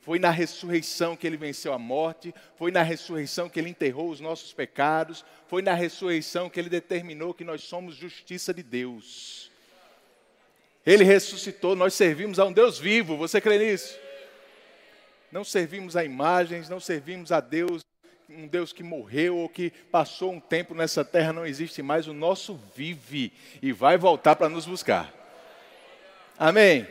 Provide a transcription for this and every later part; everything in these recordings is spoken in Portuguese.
Foi na ressurreição que ele venceu a morte, foi na ressurreição que ele enterrou os nossos pecados, foi na ressurreição que ele determinou que nós somos justiça de Deus. Ele ressuscitou, nós servimos a um Deus vivo, você crê nisso? Não servimos a imagens, não servimos a Deus, um Deus que morreu ou que passou um tempo nessa terra, não existe mais, o nosso vive e vai voltar para nos buscar. Amém?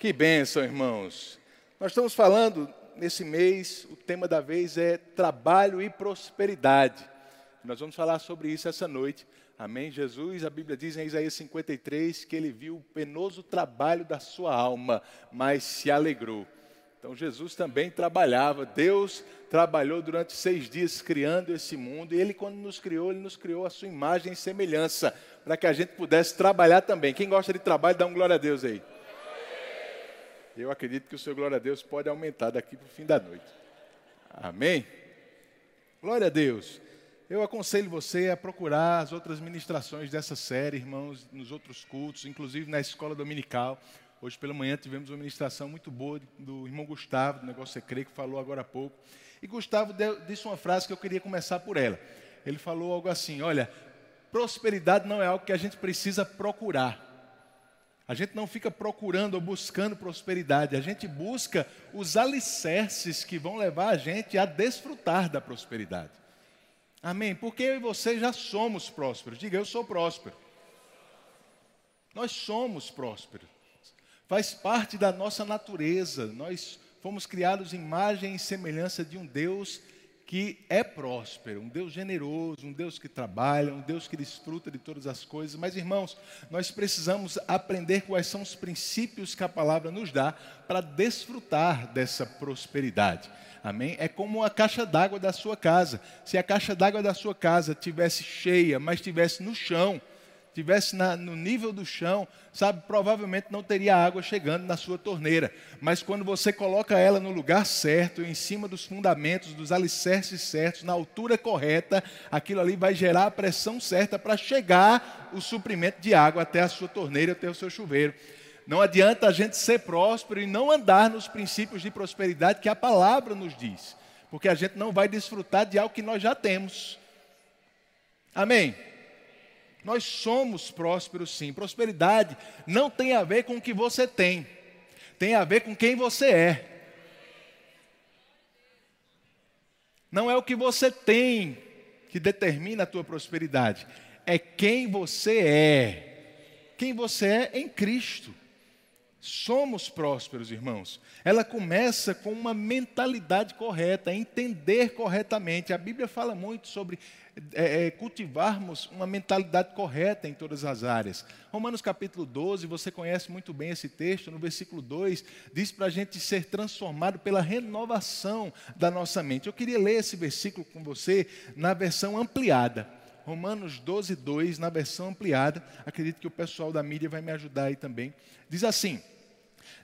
Que bênção, irmãos. Nós estamos falando nesse mês, o tema da vez é trabalho e prosperidade. Nós vamos falar sobre isso essa noite. Amém? Jesus, a Bíblia diz em Isaías 53 que ele viu o penoso trabalho da sua alma, mas se alegrou. Então Jesus também trabalhava, Deus trabalhou durante seis dias criando esse mundo, e Ele, quando nos criou, Ele nos criou a sua imagem e semelhança, para que a gente pudesse trabalhar também. Quem gosta de trabalho, dá um glória a Deus aí. Eu acredito que o seu glória a Deus pode aumentar daqui para o fim da noite. Amém? Glória a Deus. Eu aconselho você a procurar as outras ministrações dessa série, irmãos, nos outros cultos, inclusive na escola dominical. Hoje pela manhã tivemos uma ministração muito boa do irmão Gustavo, do Negócio Secreto, que falou agora há pouco. E Gustavo disse uma frase que eu queria começar por ela. Ele falou algo assim: Olha, prosperidade não é algo que a gente precisa procurar. A gente não fica procurando ou buscando prosperidade, a gente busca os alicerces que vão levar a gente a desfrutar da prosperidade. Amém? Porque eu e você já somos prósperos. Diga, eu sou próspero. Nós somos prósperos. Faz parte da nossa natureza. Nós fomos criados em imagem e semelhança de um Deus que é próspero, um Deus generoso, um Deus que trabalha, um Deus que desfruta de todas as coisas. Mas, irmãos, nós precisamos aprender quais são os princípios que a palavra nos dá para desfrutar dessa prosperidade. Amém? É como a caixa d'água da sua casa. Se a caixa d'água da sua casa tivesse cheia, mas estivesse no chão, tivesse na, no nível do chão, sabe, provavelmente não teria água chegando na sua torneira. Mas quando você coloca ela no lugar certo, em cima dos fundamentos, dos alicerces certos, na altura correta, aquilo ali vai gerar a pressão certa para chegar o suprimento de água até a sua torneira, até o seu chuveiro. Não adianta a gente ser próspero e não andar nos princípios de prosperidade que a palavra nos diz, porque a gente não vai desfrutar de algo que nós já temos. Amém? Nós somos prósperos sim. Prosperidade não tem a ver com o que você tem, tem a ver com quem você é. Não é o que você tem que determina a tua prosperidade, é quem você é. Quem você é em Cristo. Somos prósperos, irmãos. Ela começa com uma mentalidade correta, entender corretamente. A Bíblia fala muito sobre é, é, cultivarmos uma mentalidade correta em todas as áreas. Romanos capítulo 12, você conhece muito bem esse texto, no versículo 2, diz para a gente ser transformado pela renovação da nossa mente. Eu queria ler esse versículo com você na versão ampliada. Romanos 12, 2, na versão ampliada. Acredito que o pessoal da mídia vai me ajudar aí também. Diz assim: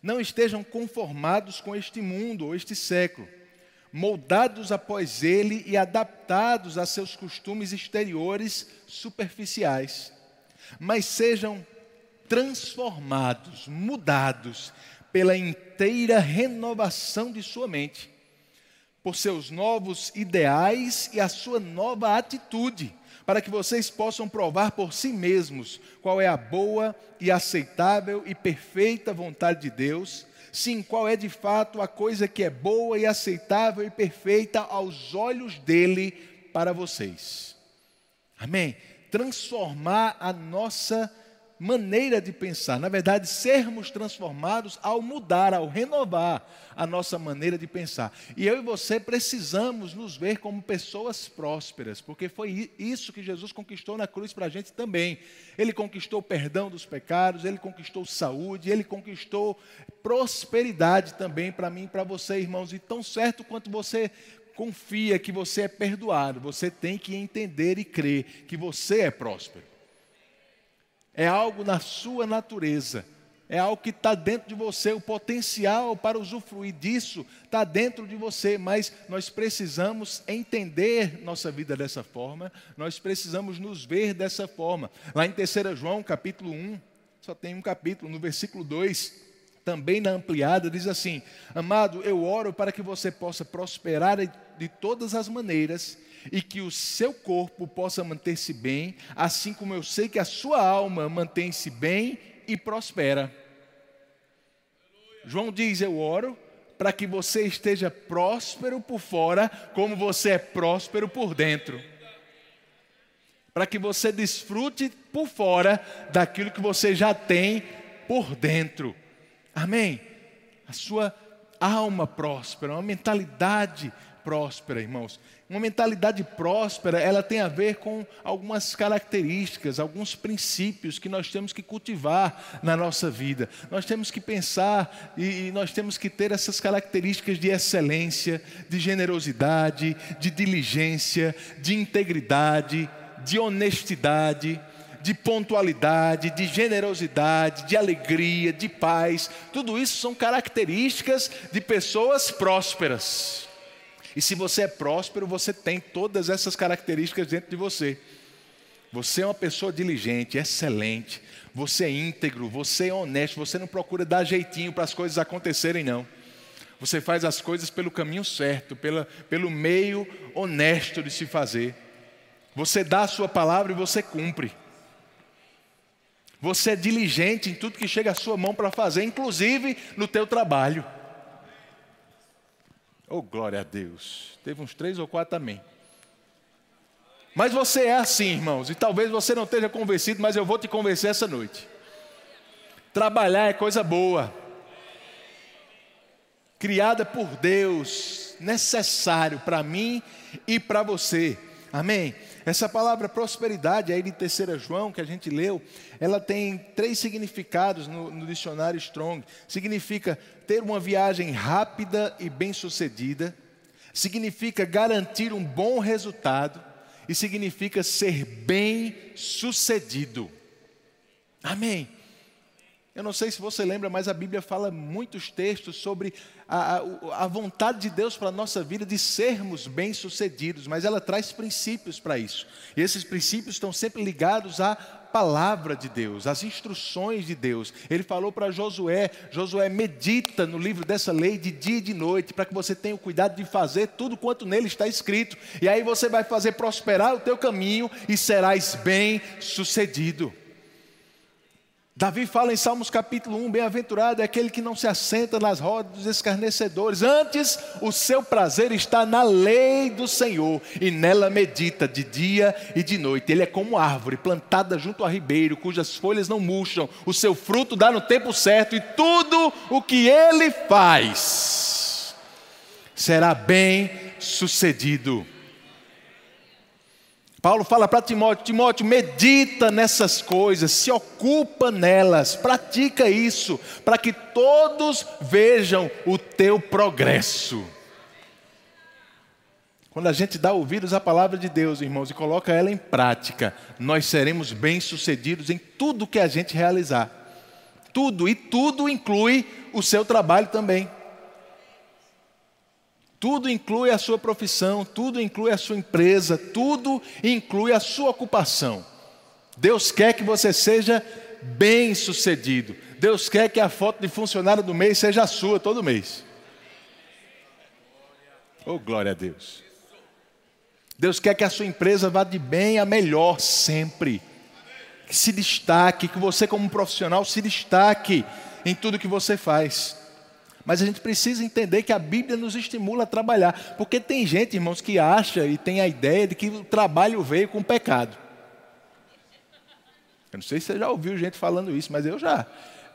Não estejam conformados com este mundo ou este século moldados após ele e adaptados a seus costumes exteriores superficiais, mas sejam transformados, mudados pela inteira renovação de sua mente, por seus novos ideais e a sua nova atitude, para que vocês possam provar por si mesmos qual é a boa e aceitável e perfeita vontade de Deus Sim, qual é de fato a coisa que é boa e aceitável e perfeita aos olhos dele para vocês. Amém? Transformar a nossa maneira de pensar. Na verdade, sermos transformados ao mudar, ao renovar a nossa maneira de pensar. E eu e você precisamos nos ver como pessoas prósperas, porque foi isso que Jesus conquistou na cruz para a gente também. Ele conquistou o perdão dos pecados, ele conquistou saúde, ele conquistou prosperidade também para mim e para você, irmãos. E tão certo quanto você confia que você é perdoado, você tem que entender e crer que você é próspero é algo na sua natureza, é algo que está dentro de você, o potencial para usufruir disso está dentro de você, mas nós precisamos entender nossa vida dessa forma, nós precisamos nos ver dessa forma. Lá em 3 João, capítulo 1, só tem um capítulo, no versículo 2, também na ampliada, diz assim: Amado, eu oro para que você possa prosperar de todas as maneiras e que o seu corpo possa manter-se bem, assim como eu sei que a sua alma mantém-se bem e prospera. João diz: Eu oro para que você esteja próspero por fora, como você é próspero por dentro. Para que você desfrute por fora daquilo que você já tem por dentro. Amém? A sua alma próspera, uma mentalidade próspera, irmãos. Uma mentalidade próspera, ela tem a ver com algumas características, alguns princípios que nós temos que cultivar na nossa vida. Nós temos que pensar e, nós temos que ter essas características de excelência, de generosidade, de diligência, de integridade, de honestidade, de pontualidade, de generosidade, de alegria, de paz. Tudo isso são características de pessoas prósperas. E se você é próspero, você tem todas essas características dentro de você. Você é uma pessoa diligente, excelente, você é íntegro, você é honesto, você não procura dar jeitinho para as coisas acontecerem, não. Você faz as coisas pelo caminho certo, pela, pelo meio honesto de se fazer. Você dá a sua palavra e você cumpre. Você é diligente em tudo que chega à sua mão para fazer, inclusive no teu trabalho. Oh, glória a Deus. Teve uns três ou quatro também. Mas você é assim, irmãos, e talvez você não esteja convencido, mas eu vou te convencer essa noite. Trabalhar é coisa boa. Criada por Deus, necessário para mim e para você. Amém? Essa palavra prosperidade aí de terceira João que a gente leu, ela tem três significados no, no dicionário Strong. Significa ter uma viagem rápida e bem-sucedida, significa garantir um bom resultado e significa ser bem-sucedido. Amém. Eu não sei se você lembra, mas a Bíblia fala muitos textos sobre a, a, a vontade de Deus para a nossa vida de sermos bem-sucedidos, mas ela traz princípios para isso. E esses princípios estão sempre ligados à palavra de Deus, às instruções de Deus. Ele falou para Josué: Josué, medita no livro dessa lei de dia e de noite, para que você tenha o cuidado de fazer tudo quanto nele está escrito. E aí você vai fazer prosperar o teu caminho e serás bem-sucedido. Davi fala em Salmos capítulo 1: Bem-aventurado é aquele que não se assenta nas rodas dos escarnecedores, antes o seu prazer está na lei do Senhor, e nela medita de dia e de noite. Ele é como árvore plantada junto a ribeiro, cujas folhas não murcham, o seu fruto dá no tempo certo, e tudo o que ele faz será bem sucedido. Paulo fala para Timóteo: Timóteo, medita nessas coisas, se ocupa nelas, pratica isso, para que todos vejam o teu progresso. Quando a gente dá ouvidos à palavra de Deus, irmãos, e coloca ela em prática, nós seremos bem-sucedidos em tudo que a gente realizar. Tudo, e tudo inclui o seu trabalho também. Tudo inclui a sua profissão, tudo inclui a sua empresa, tudo inclui a sua ocupação. Deus quer que você seja bem sucedido. Deus quer que a foto de funcionário do mês seja a sua todo mês. Oh, glória a Deus. Deus quer que a sua empresa vá de bem a melhor sempre. Que se destaque, que você, como profissional, se destaque em tudo que você faz. Mas a gente precisa entender que a Bíblia nos estimula a trabalhar. Porque tem gente, irmãos, que acha e tem a ideia de que o trabalho veio com o pecado. Eu não sei se você já ouviu gente falando isso, mas eu já.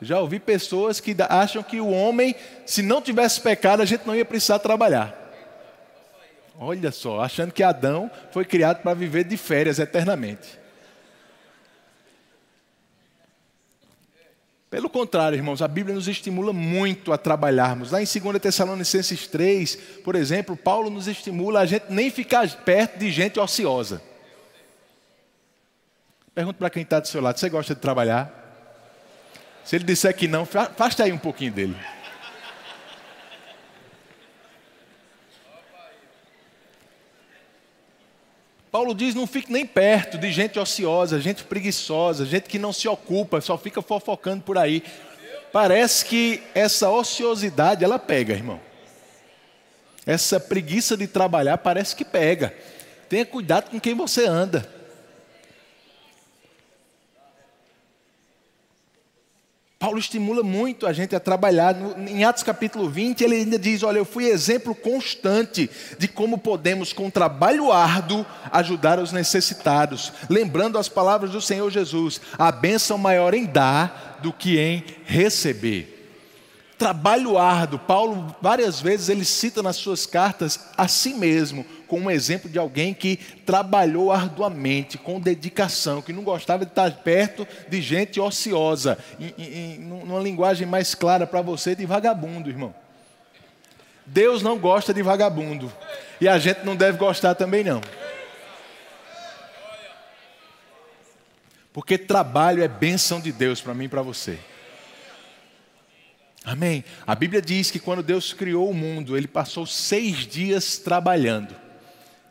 Já ouvi pessoas que acham que o homem, se não tivesse pecado, a gente não ia precisar trabalhar. Olha só, achando que Adão foi criado para viver de férias eternamente. Pelo contrário, irmãos, a Bíblia nos estimula muito a trabalharmos. Lá em 2 Tessalonicenses 3, por exemplo, Paulo nos estimula a gente nem ficar perto de gente ociosa. Pergunta para quem está do seu lado: você gosta de trabalhar? Se ele disser que não, afaste aí um pouquinho dele. Paulo diz: não fique nem perto de gente ociosa, gente preguiçosa, gente que não se ocupa, só fica fofocando por aí. Parece que essa ociosidade ela pega, irmão. Essa preguiça de trabalhar parece que pega. Tenha cuidado com quem você anda. Paulo estimula muito a gente a trabalhar. Em Atos capítulo 20, ele ainda diz: Olha, eu fui exemplo constante de como podemos, com trabalho árduo, ajudar os necessitados. Lembrando as palavras do Senhor Jesus: a bênção maior em dar do que em receber trabalho árduo. Paulo, várias vezes, ele cita nas suas cartas a si mesmo, como um exemplo de alguém que trabalhou arduamente, com dedicação, que não gostava de estar perto de gente ociosa, em, numa linguagem mais clara para você, de vagabundo, irmão. Deus não gosta de vagabundo. E a gente não deve gostar também, não. Porque trabalho é bênção de Deus para mim e para você. Amém. A Bíblia diz que quando Deus criou o mundo, ele passou seis dias trabalhando.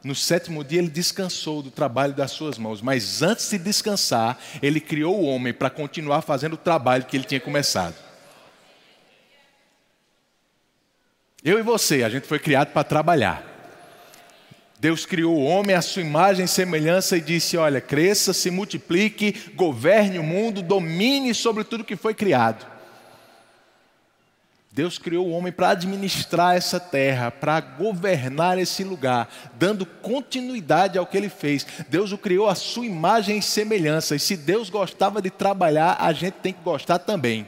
No sétimo dia, ele descansou do trabalho das suas mãos. Mas antes de descansar, ele criou o homem para continuar fazendo o trabalho que ele tinha começado. Eu e você, a gente foi criado para trabalhar. Deus criou o homem à sua imagem e semelhança e disse: Olha, cresça, se multiplique, governe o mundo, domine sobre tudo que foi criado. Deus criou o homem para administrar essa terra, para governar esse lugar, dando continuidade ao que ele fez. Deus o criou à sua imagem e semelhança, e se Deus gostava de trabalhar, a gente tem que gostar também.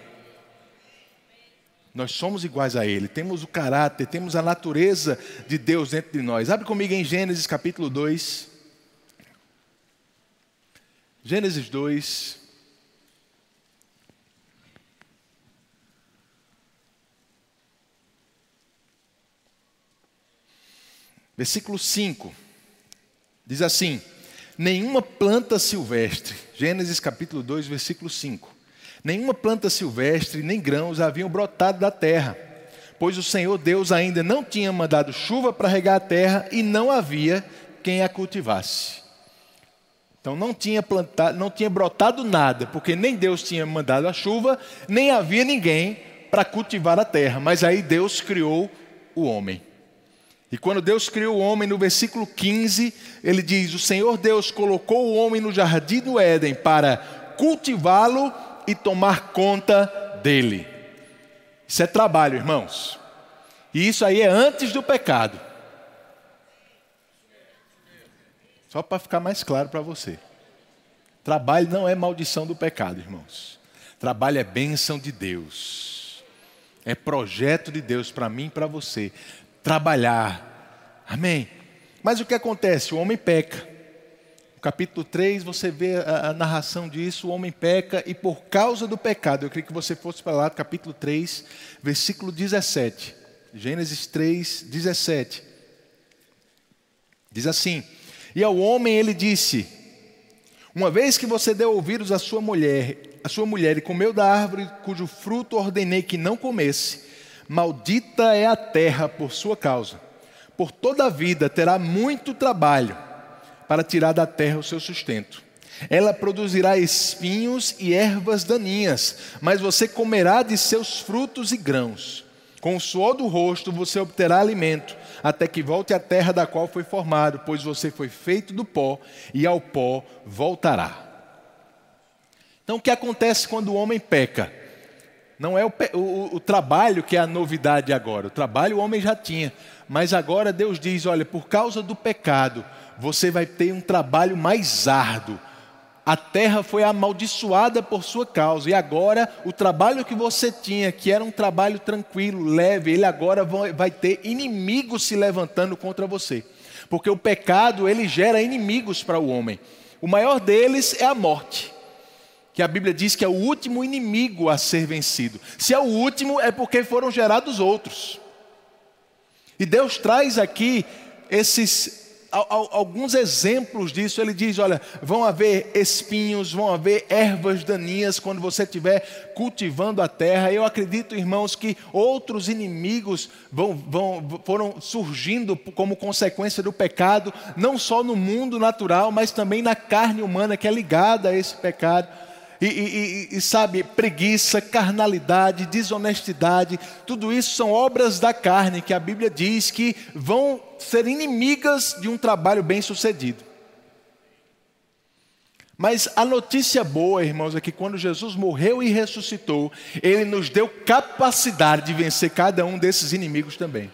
Nós somos iguais a Ele, temos o caráter, temos a natureza de Deus dentro de nós. Abre comigo em Gênesis capítulo 2. Gênesis 2. Versículo 5 diz assim: Nenhuma planta silvestre, Gênesis capítulo 2, versículo 5. Nenhuma planta silvestre, nem grãos haviam brotado da terra, pois o Senhor Deus ainda não tinha mandado chuva para regar a terra e não havia quem a cultivasse. Então não tinha plantado, não tinha brotado nada, porque nem Deus tinha mandado a chuva, nem havia ninguém para cultivar a terra. Mas aí Deus criou o homem. E quando Deus criou o homem, no versículo 15, ele diz: O Senhor Deus colocou o homem no jardim do Éden para cultivá-lo e tomar conta dele. Isso é trabalho, irmãos. E isso aí é antes do pecado. Só para ficar mais claro para você. Trabalho não é maldição do pecado, irmãos. Trabalho é bênção de Deus. É projeto de Deus para mim e para você trabalhar. Amém? Mas o que acontece? O homem peca. No capítulo 3, você vê a, a, narração disso: o homem peca e por causa do pecado, eu queria que você fosse para lá, capítulo 3, versículo 17. Gênesis 3, 17. Diz assim: E ao homem ele disse: Uma vez que você deu ouvidos à sua mulher, a sua mulher e comeu da árvore cujo fruto ordenei que não comesse, Maldita é a terra por sua causa. Por toda a vida terá muito trabalho para tirar da terra o seu sustento. Ela produzirá espinhos e ervas daninhas, mas você comerá de seus frutos e grãos. Com o suor do rosto você obterá alimento, até que volte à terra da qual foi formado, pois você foi feito do pó e ao pó voltará. Então, o que acontece quando o homem peca? Não é o, o, o, trabalho que é a novidade agora. O trabalho o homem já tinha. Mas agora Deus diz: olha, por causa do pecado, você vai ter um trabalho mais árduo. A terra foi amaldiçoada por sua causa. E agora, o trabalho que você tinha, que era um trabalho tranquilo, leve, ele agora vai ter inimigos se levantando contra você. Porque o pecado, ele gera inimigos para o homem. O maior deles é a morte que a Bíblia diz que é o último inimigo a ser vencido. Se é o último, é porque foram gerados outros. E Deus traz aqui esses alguns exemplos disso. Ele diz: olha, vão haver espinhos, vão haver ervas daninhas quando você estiver cultivando a terra. Eu acredito, irmãos, que outros inimigos vão, vão, foram surgindo como consequência do pecado, não só no mundo natural, mas também na carne humana que é ligada a esse pecado. E, e, e, sabe, preguiça, carnalidade, desonestidade, tudo isso são obras da carne que a Bíblia diz que vão ser inimigas de um trabalho bem sucedido. Mas a notícia boa, irmãos, é que quando Jesus morreu e ressuscitou, Ele nos deu capacidade de vencer cada um desses inimigos também.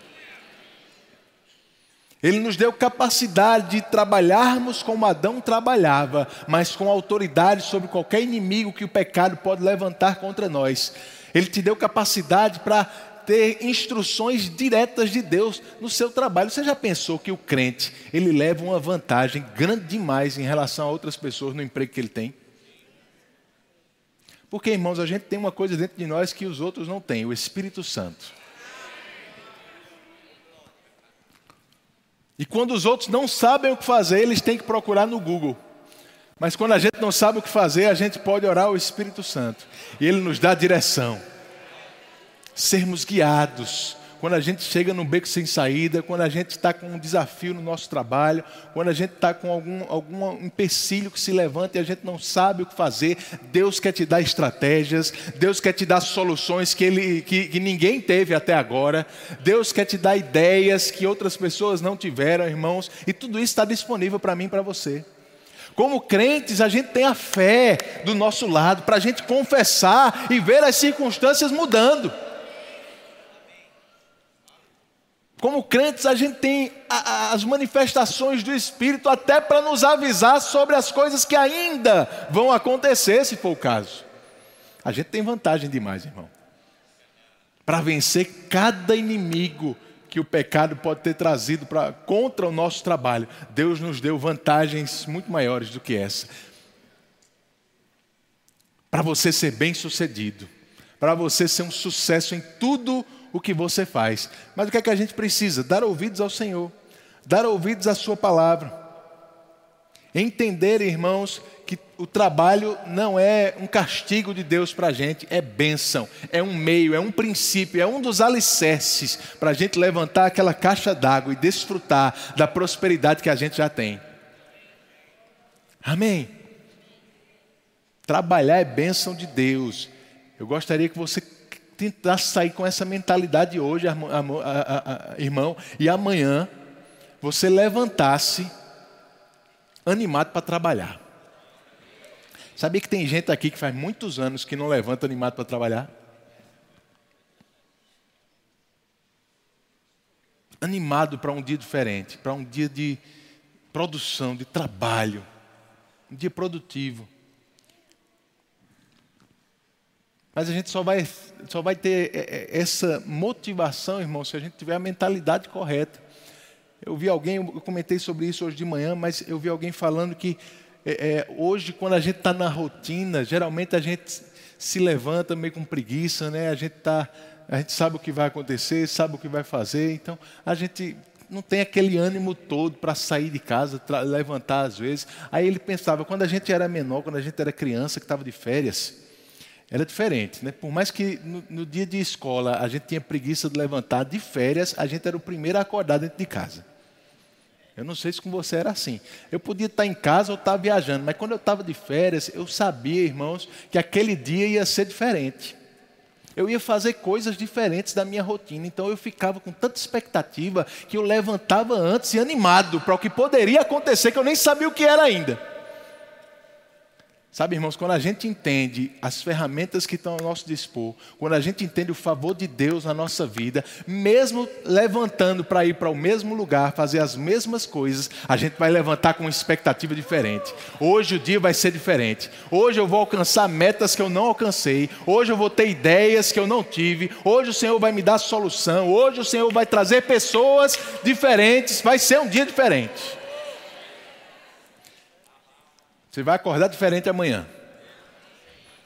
Ele nos deu capacidade de trabalharmos como Adão trabalhava, mas com autoridade sobre qualquer inimigo que o pecado pode levantar contra nós. Ele te deu capacidade para ter instruções diretas de Deus no seu trabalho. Você já pensou que o crente, ele leva uma vantagem grande demais em relação a outras pessoas no emprego que ele tem? Porque, irmãos, a gente tem uma coisa dentro de nós que os outros não têm, o Espírito Santo. E quando os outros não sabem o que fazer, eles têm que procurar no Google. Mas quando a gente não sabe o que fazer, a gente pode orar ao Espírito Santo. E ele nos dá direção. Sermos guiados quando a gente chega num beco sem saída, quando a gente está com um desafio no nosso trabalho, quando a gente está com algum, algum empecilho que se levanta e a gente não sabe o que fazer, Deus quer te dar estratégias, Deus quer te dar soluções que, ele, que, que ninguém teve até agora, Deus quer te dar ideias que outras pessoas não tiveram, irmãos, e tudo isso está disponível para mim e para você. Como crentes, a gente tem a fé do nosso lado para a gente confessar e ver as circunstâncias mudando. Como crentes, a gente tem as manifestações do Espírito até para nos avisar sobre as coisas que ainda vão acontecer, se for o caso. A gente tem vantagem demais, irmão. Para vencer cada inimigo que o pecado pode ter trazido pra, contra o nosso trabalho, Deus nos deu vantagens muito maiores do que essa. Para você ser bem sucedido, para você ser um sucesso em tudo o o que você faz. Mas o que é que a gente precisa? Dar ouvidos ao Senhor, dar ouvidos à Sua palavra. Entender, irmãos, que o trabalho não é um castigo de Deus para a gente, é bênção, é um meio, é um princípio, é um dos alicerces para a gente levantar aquela caixa d'água e desfrutar da prosperidade que a gente já tem. Amém? Trabalhar é bênção de Deus. Eu gostaria que você tentar sair com essa mentalidade hoje, irmão, e amanhã você levantasse animado para trabalhar. Sabia que tem gente aqui que faz muitos anos que não levanta animado para trabalhar? Animado para um dia diferente, para um dia de produção, de trabalho, um dia produtivo. Mas a gente só vai, só vai ter é, é, essa motivação, irmão, se a gente tiver a mentalidade correta. Eu vi alguém, eu comentei sobre isso hoje de manhã, mas eu vi alguém falando que é, é, hoje, quando a gente está na rotina, geralmente a gente se levanta meio com preguiça, né? A gente tá, a gente sabe o que vai acontecer, sabe o que vai fazer, então a gente não tem aquele ânimo todo para sair de casa, levantar às vezes. Aí ele pensava, quando a gente era menor, quando a gente era criança, que estava de férias, era diferente, né? Por mais que no, no, dia de escola a gente tinha preguiça de levantar, de férias a gente era o primeiro a acordar dentro de casa. Eu não sei se com você era assim. Eu podia estar em casa ou estar viajando, mas quando eu estava de férias, eu sabia, irmãos, que aquele dia ia ser diferente. Eu ia fazer coisas diferentes da minha rotina, então eu ficava com tanta expectativa que eu levantava antes e animado para o que poderia acontecer, que eu nem sabia o que era ainda. Sabe, irmãos, quando a gente entende as ferramentas que estão ao nosso dispor, quando a gente entende o favor de Deus na nossa vida, mesmo levantando para ir para o mesmo lugar, fazer as mesmas coisas, a gente vai levantar com uma expectativa diferente. Hoje o dia vai ser diferente. Hoje eu vou alcançar metas que eu não alcancei. Hoje eu vou ter ideias que eu não tive. Hoje o Senhor vai me dar solução. Hoje o Senhor vai trazer pessoas diferentes. Vai ser um dia diferente. Você vai acordar diferente amanhã.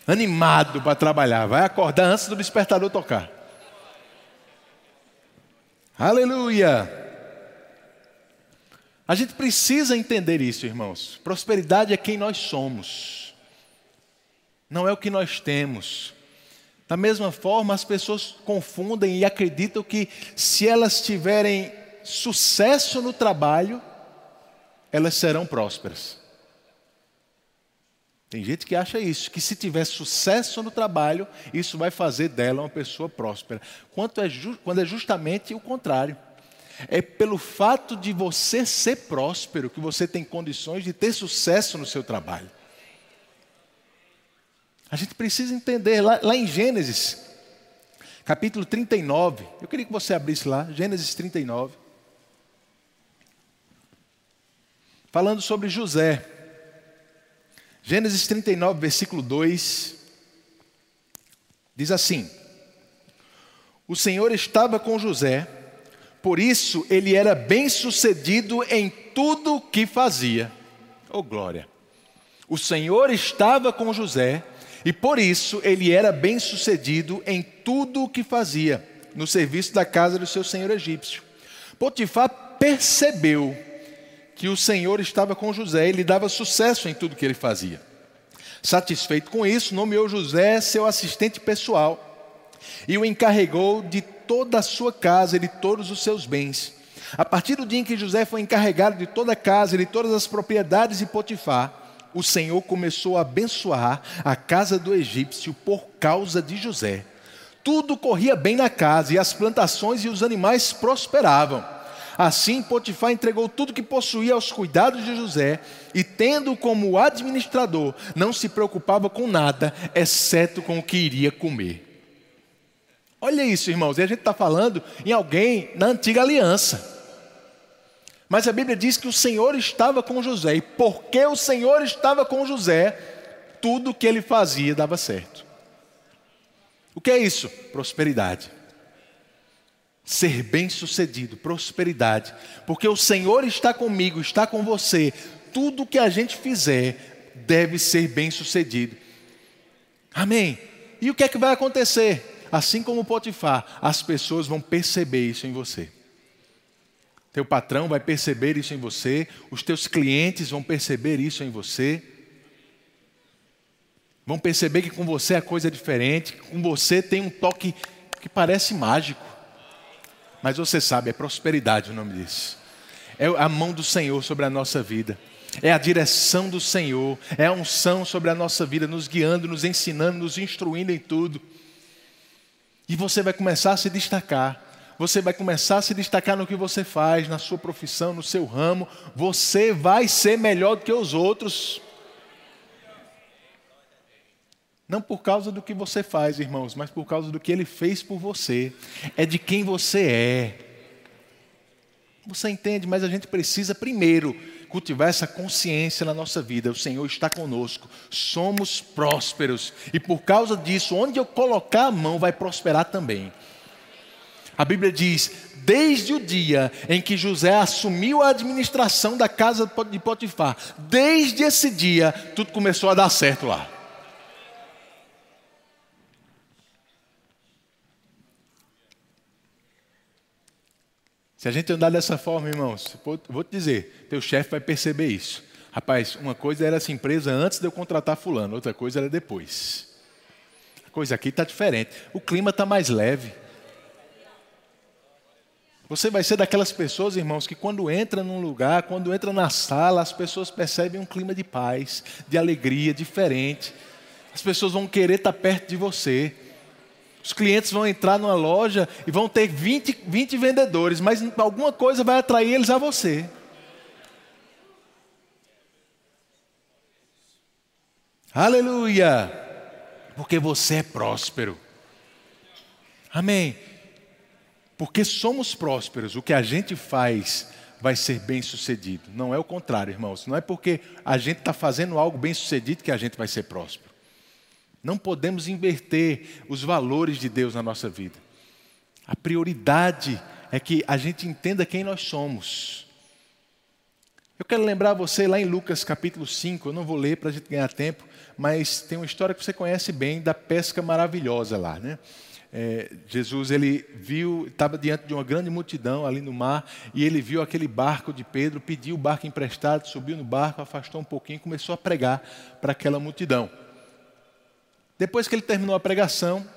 Animado para trabalhar. Vai acordar antes do despertador tocar. Aleluia! A gente precisa entender isso, irmãos. Prosperidade é quem nós somos, não é o que nós temos. Da mesma forma, as pessoas confundem e acreditam que se elas tiverem sucesso no trabalho, elas serão prósperas. Tem gente que acha isso, que se tiver sucesso no trabalho, isso vai fazer dela uma pessoa próspera. Quanto é quando é justamente o contrário. É pelo fato de você ser próspero que você tem condições de ter sucesso no seu trabalho. A gente precisa entender, lá, lá em Gênesis, capítulo 39, eu queria que você abrisse lá, Gênesis 39, falando sobre José. Gênesis 39, versículo 2, diz assim: O Senhor estava com José, por isso ele era bem sucedido em tudo o que fazia. Oh glória! O Senhor estava com José, e por isso ele era bem sucedido em tudo o que fazia, no serviço da casa do seu senhor egípcio. Potifar percebeu que o Senhor estava com José e lhe dava sucesso em tudo que ele fazia. Satisfeito com isso, nomeou José seu assistente pessoal e o encarregou de toda a sua casa e de todos os seus bens. A partir do dia em que José foi encarregado de toda a casa e de todas as propriedades de Potifar, o Senhor começou a abençoar a casa do egípcio por causa de José. Tudo corria bem na casa e as plantações e os animais prosperavam. Assim, Potifar entregou tudo que possuía aos cuidados de José e, tendo como administrador, não se preocupava com nada, exceto com o que iria comer. Olha isso, irmãos, e a gente está falando em alguém na antiga aliança. Mas a Bíblia diz que o Senhor estava com José, e porque o Senhor estava com José, tudo que ele fazia dava certo. O que é isso? Prosperidade. Ser bem-sucedido, prosperidade. Porque o Senhor está comigo, está com você. Tudo que a gente fizer deve ser bem-sucedido. Amém. E o que é que vai acontecer? Assim como Potifar, as pessoas vão perceber isso em você. Teu patrão vai perceber isso em você, os teus clientes vão perceber isso em você. Vão perceber que com você a coisa é diferente, com você tem um toque que parece mágico. Mas você sabe, é prosperidade o nome disso. É a mão do Senhor sobre a nossa vida. É a direção do Senhor, é a unção sobre a nossa vida, nos guiando, nos ensinando, nos instruindo em tudo. E você vai começar a se destacar você vai começar a se destacar no que você faz, na sua profissão, no seu ramo. Você vai ser melhor do que os outros. Não por causa do que você faz, irmãos, mas por causa do que ele fez por você. É de quem você é. Você entende, mas a gente precisa primeiro cultivar essa consciência na nossa vida. O Senhor está conosco, somos prósperos, e por causa disso, onde eu colocar a mão, vai prosperar também. A Bíblia diz: desde o dia em que José assumiu a administração da casa de Potifar, desde esse dia, tudo começou a dar certo lá. Se a gente andar dessa forma, irmãos, vou te dizer, teu chefe vai perceber isso. Rapaz, uma coisa era essa empresa antes de eu contratar fulano, outra coisa era depois. A coisa aqui está diferente. O clima está mais leve. Você vai ser daquelas pessoas, irmãos, que quando entra num lugar, quando entra na sala, as pessoas percebem um clima de paz, de alegria diferente. As pessoas vão querer estar perto de você. Os clientes vão entrar numa loja e vão ter 20, 20 vendedores, mas alguma coisa vai atrair eles a você. Aleluia! Porque você é próspero. Amém. Porque somos prósperos, o que a gente faz vai ser bem sucedido. Não é o contrário, irmãos. Não é porque a gente está fazendo algo bem sucedido que a gente vai ser próspero. Não podemos inverter os valores de Deus na nossa vida. A prioridade é que a gente entenda quem nós somos. Eu quero lembrar você lá em Lucas capítulo 5, eu não vou ler para a gente ganhar tempo, mas tem uma história que você conhece bem da pesca maravilhosa lá, né? é, Jesus ele viu, estava diante de uma grande multidão ali no mar, e ele viu aquele barco de Pedro, pediu o barco emprestado, subiu no barco, afastou um pouquinho e começou a pregar para aquela multidão. Depois que ele terminou a pregação,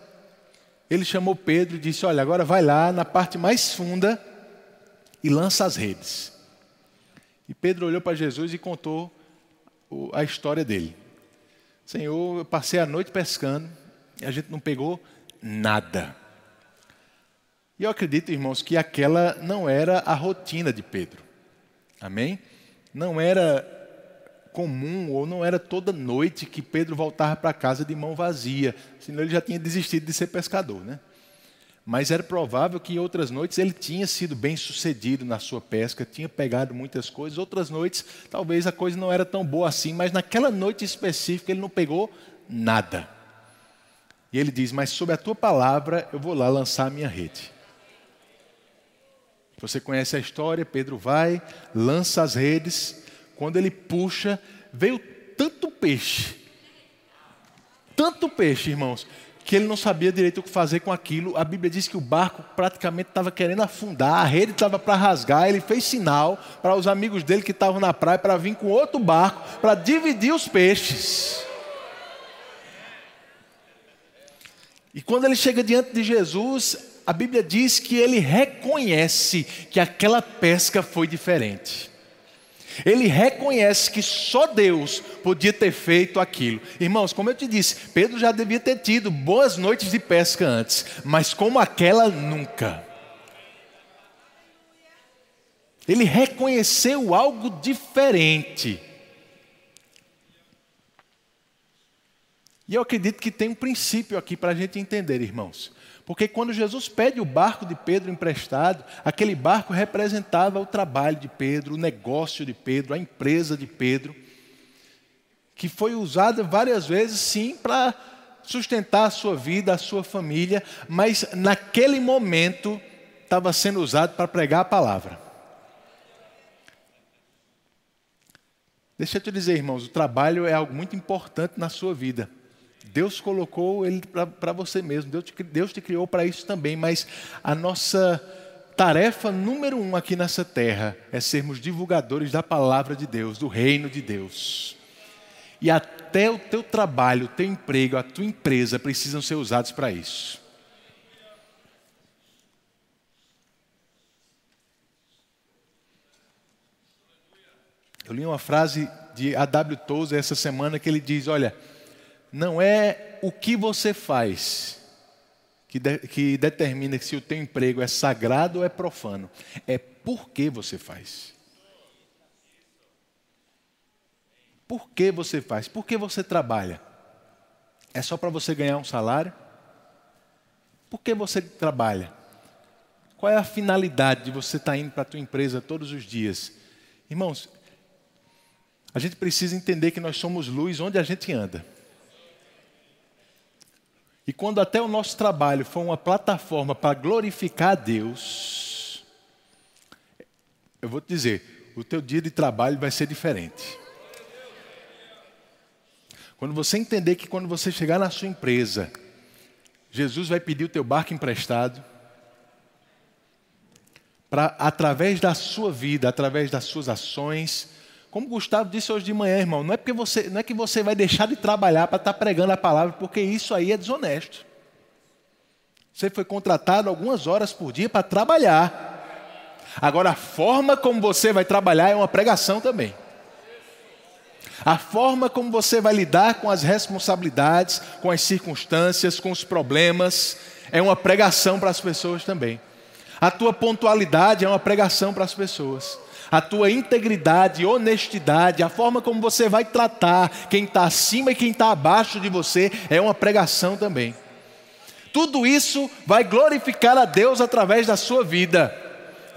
ele chamou Pedro e disse: Olha, agora vai lá na parte mais funda e lança as redes. E Pedro olhou para Jesus e contou a história dele. Senhor, eu passei a noite pescando e a gente não pegou nada. E eu acredito, irmãos, que aquela não era a rotina de Pedro. Amém? Não era comum ou não era toda noite que Pedro voltava para casa de mão vazia, senão ele já tinha desistido de ser pescador, né? Mas era provável que outras noites ele tinha sido bem sucedido na sua pesca, tinha pegado muitas coisas. Outras noites, talvez a coisa não era tão boa assim, mas naquela noite específica ele não pegou nada. E ele diz: Mas sob a tua palavra eu vou lá lançar a minha rede. Você conhece a história, Pedro vai, lança as redes, quando ele puxa, veio tanto peixe, tanto peixe, irmãos, que ele não sabia direito o que fazer com aquilo. A Bíblia diz que o barco praticamente estava querendo afundar, a rede estava para rasgar. Ele fez sinal para os amigos dele que estavam na praia para vir com outro barco para dividir os peixes. E quando ele chega diante de Jesus, a Bíblia diz que ele reconhece que aquela pesca foi diferente. Ele reconhece que só Deus podia ter feito aquilo. Irmãos, como eu te disse, Pedro já devia ter tido boas noites de pesca antes, mas como aquela, nunca. Ele reconheceu algo diferente. E eu acredito que tem um princípio aqui para a gente entender, irmãos. Porque quando Jesus pede o barco de Pedro emprestado, aquele barco representava o trabalho de Pedro, o negócio de Pedro, a empresa de Pedro, que foi usada várias vezes, sim, para sustentar a sua vida, a sua família, mas naquele momento estava sendo usado para pregar a palavra. Deixa eu te dizer, irmãos, o trabalho é algo muito importante na sua vida. Deus colocou ele para você mesmo, Deus te, Deus te criou para isso também, mas a nossa tarefa número um aqui nessa terra é sermos divulgadores da palavra de Deus, do reino de Deus. E até o teu trabalho, o teu emprego, a tua empresa precisam ser usados para isso. Eu li uma frase de A.W. Tozer essa semana que ele diz: Olha, não é o que você faz que, de, que determina se o teu emprego é sagrado ou é profano. É por que você faz. Por que você faz? Por que você trabalha? É só para você ganhar um salário? Por que você trabalha? Qual é a finalidade de você estar tá indo para a tua empresa todos os dias? Irmãos, a gente precisa entender que nós somos luz onde a gente anda. E quando até o nosso trabalho for uma plataforma para glorificar a Deus, eu vou te dizer, o teu dia de trabalho vai ser diferente. Quando você entender que quando você chegar na sua empresa, Jesus vai pedir o teu barco emprestado, para através da sua vida, através das suas ações, como Gustavo disse hoje de manhã, irmão, não é porque você, não é que você vai deixar de trabalhar para estar tá pregando a palavra, porque isso aí é desonesto. Você foi contratado algumas horas por dia para trabalhar. Agora a forma como você vai trabalhar é uma pregação também. A forma como você vai lidar com as responsabilidades, com as circunstâncias, com os problemas, é uma pregação para as pessoas também. A tua pontualidade é uma pregação para as pessoas a tua integridade, honestidade, a forma como você vai tratar quem está acima e quem está abaixo de você, é uma pregação também. Tudo isso vai glorificar a Deus através da sua vida.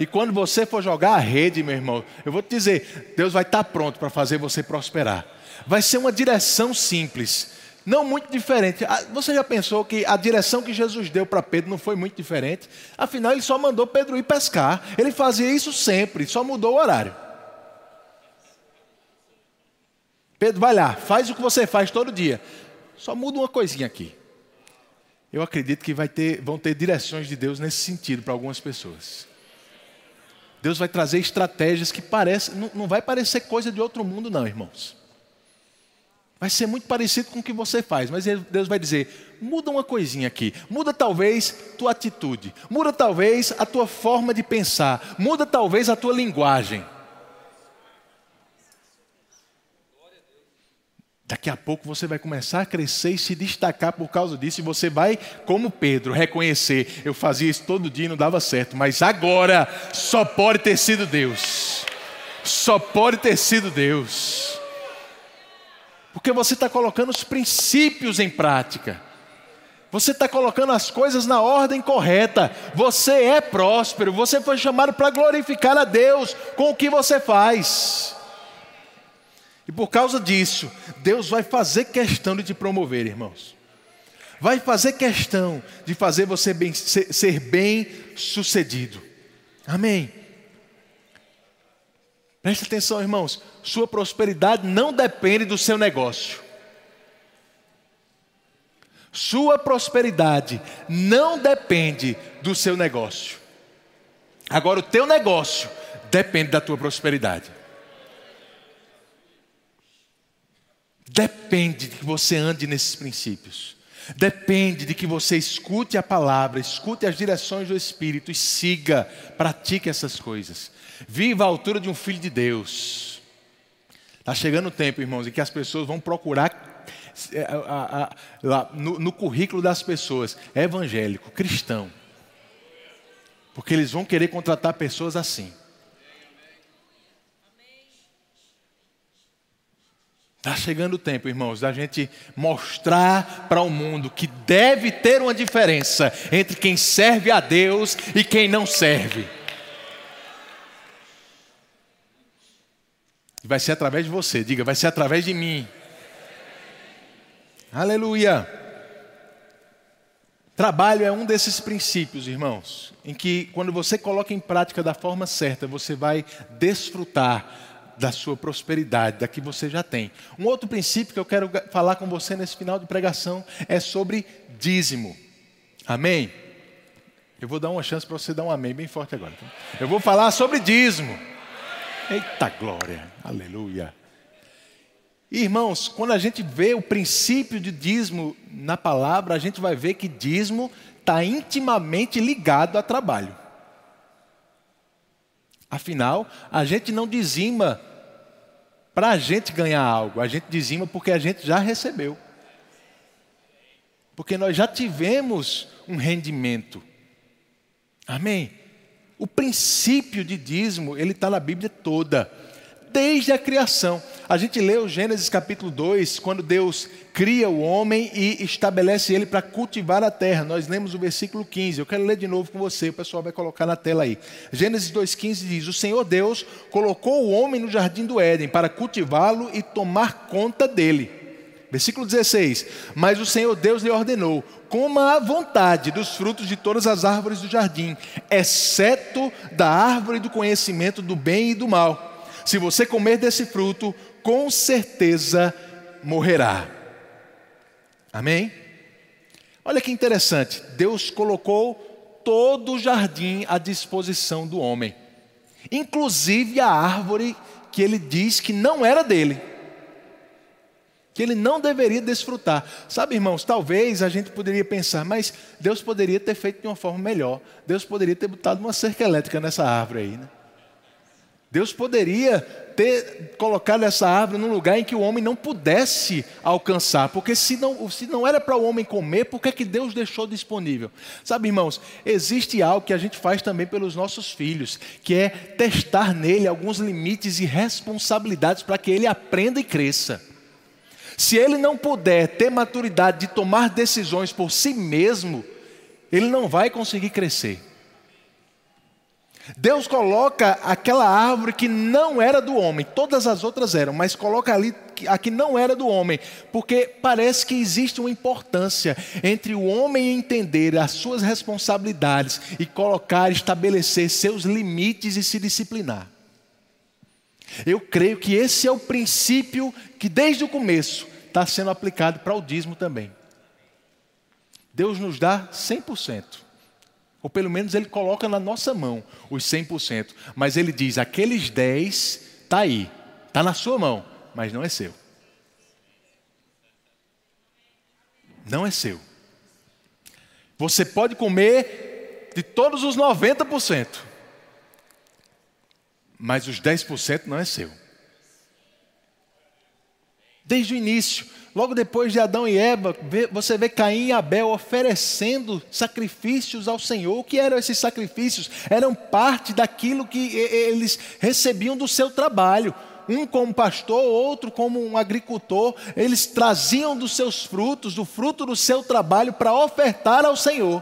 E quando você for jogar a rede, meu irmão, eu vou te dizer, Deus vai estar tá pronto para fazer você prosperar. Vai ser uma direção simples não muito diferente. Ah, você já pensou que a direção que Jesus deu para Pedro não foi muito diferente? Afinal, ele só mandou Pedro ir pescar. Ele fazia isso sempre, só mudou o horário. Pedro, vai lá, faz o que você faz todo dia. Só muda uma coisinha aqui. Eu acredito que ter, vão ter direções de Deus nesse sentido para algumas pessoas. Deus vai trazer estratégias que parece, não, não vai parecer coisa de outro mundo, não, irmãos. Vai ser muito parecido com o que você faz, mas Deus vai dizer: muda uma coisinha aqui, muda talvez tua atitude, muda talvez a tua forma de pensar, muda talvez a tua linguagem. Daqui a pouco você vai começar a crescer e se destacar por causa disso, e você vai, como Pedro, reconhecer: eu fazia isso todo dia e não dava certo, mas agora só pode ter sido Deus. Só pode ter sido Deus. Porque você está colocando os princípios em prática. Você está colocando as coisas na ordem correta. Você é próspero. Você foi chamado para glorificar a Deus com o que você faz. E por causa disso, Deus vai fazer questão de te promover, irmãos. Vai fazer questão de fazer você bem, ser, ser bem sucedido. Amém. Preste atenção, irmãos. Sua prosperidade não depende do seu negócio. Sua prosperidade não depende do seu negócio. Agora, o teu negócio depende da tua prosperidade. Depende de que você ande nesses princípios. Depende de que você escute a palavra, escute as direções do Espírito e siga, pratique essas coisas. Viva a altura de um filho de Deus. Está chegando o tempo, irmãos, em que as pessoas vão procurar é, lá, no, no currículo das pessoas, evangélico, cristão. Porque eles vão querer contratar pessoas assim. Está chegando o tempo, irmãos, da gente mostrar para o mundo que deve ter uma diferença entre quem serve a Deus e quem não serve. Vai ser através de você, diga, vai ser através de mim. Aleluia. Trabalho é um desses princípios, irmãos, em que quando você coloca em prática da forma certa, você vai desfrutar da sua prosperidade, da que você já tem. Um outro princípio que eu quero falar com você nesse final de pregação é sobre dízimo. Amém? Eu vou dar uma chance para você dar um amém bem forte agora. Tá? Eu vou falar sobre dízimo. Eita glória, aleluia. Irmãos, quando a gente vê o princípio de dízimo na palavra, a gente vai ver que dízimo está intimamente ligado a trabalho. Afinal, a gente não dizima para a gente ganhar algo, a gente dizima porque a gente já recebeu. Porque nós já tivemos um rendimento. Amém? O princípio de dízimo, ele está na Bíblia toda desde a criação. A gente leu Gênesis capítulo 2, quando Deus cria o homem e estabelece ele para cultivar a terra. Nós lemos o versículo 15. Eu quero ler de novo com você, o pessoal vai colocar na tela aí. Gênesis 2,15 diz: O Senhor Deus colocou o homem no jardim do Éden para cultivá-lo e tomar conta dele. Versículo 16: Mas o Senhor Deus lhe ordenou: coma à vontade dos frutos de todas as árvores do jardim, exceto da árvore do conhecimento do bem e do mal se você comer desse fruto, com certeza morrerá. Amém? Olha que interessante, Deus colocou todo o jardim à disposição do homem, inclusive a árvore que ele diz que não era dele, que ele não deveria desfrutar. Sabe, irmãos, talvez a gente poderia pensar, mas Deus poderia ter feito de uma forma melhor, Deus poderia ter botado uma cerca elétrica nessa árvore aí, né? Deus poderia ter colocado essa árvore num lugar em que o homem não pudesse alcançar, porque se não, se não era para o homem comer, por que, que Deus deixou disponível? Sabe, irmãos, existe algo que a gente faz também pelos nossos filhos, que é testar nele alguns limites e responsabilidades para que ele aprenda e cresça. Se ele não puder ter maturidade de tomar decisões por si mesmo, ele não vai conseguir crescer. Deus coloca aquela árvore que não era do homem, todas as outras eram, mas coloca ali a que não era do homem, porque parece que existe uma importância entre o homem entender as suas responsabilidades e colocar, estabelecer seus limites e se disciplinar. Eu creio que esse é o princípio que desde o começo está sendo aplicado para o dízimo também. Deus nos dá 100%. Ou pelo menos ele coloca na nossa mão os 100%. Mas ele diz: aqueles 10 está aí, está na sua mão, mas não é seu. Não é seu. Você pode comer de todos os 90%, mas os 10% não é seu. Desde o início, logo depois de Adão e Eva, você vê Caim e Abel oferecendo sacrifícios ao Senhor. O que eram esses sacrifícios? Eram parte daquilo que eles recebiam do seu trabalho. Um como pastor, outro como um agricultor, eles traziam dos seus frutos, do fruto do seu trabalho, para ofertar ao Senhor,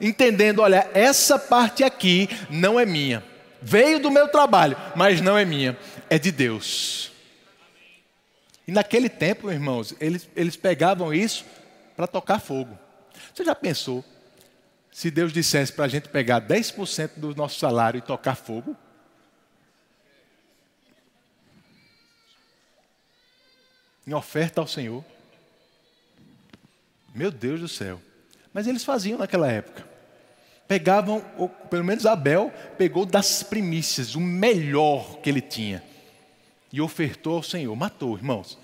entendendo: olha, essa parte aqui não é minha, veio do meu trabalho, mas não é minha, é de Deus. E naquele tempo, irmãos, eles, eles pegavam isso para tocar fogo. Você já pensou se Deus dissesse para a gente pegar 10% do nosso salário e tocar fogo? Em oferta ao Senhor. Meu Deus do céu. Mas eles faziam naquela época. Pegavam, ou pelo menos Abel pegou das primícias, o melhor que ele tinha e ofertou ao Senhor. Matou, irmãos.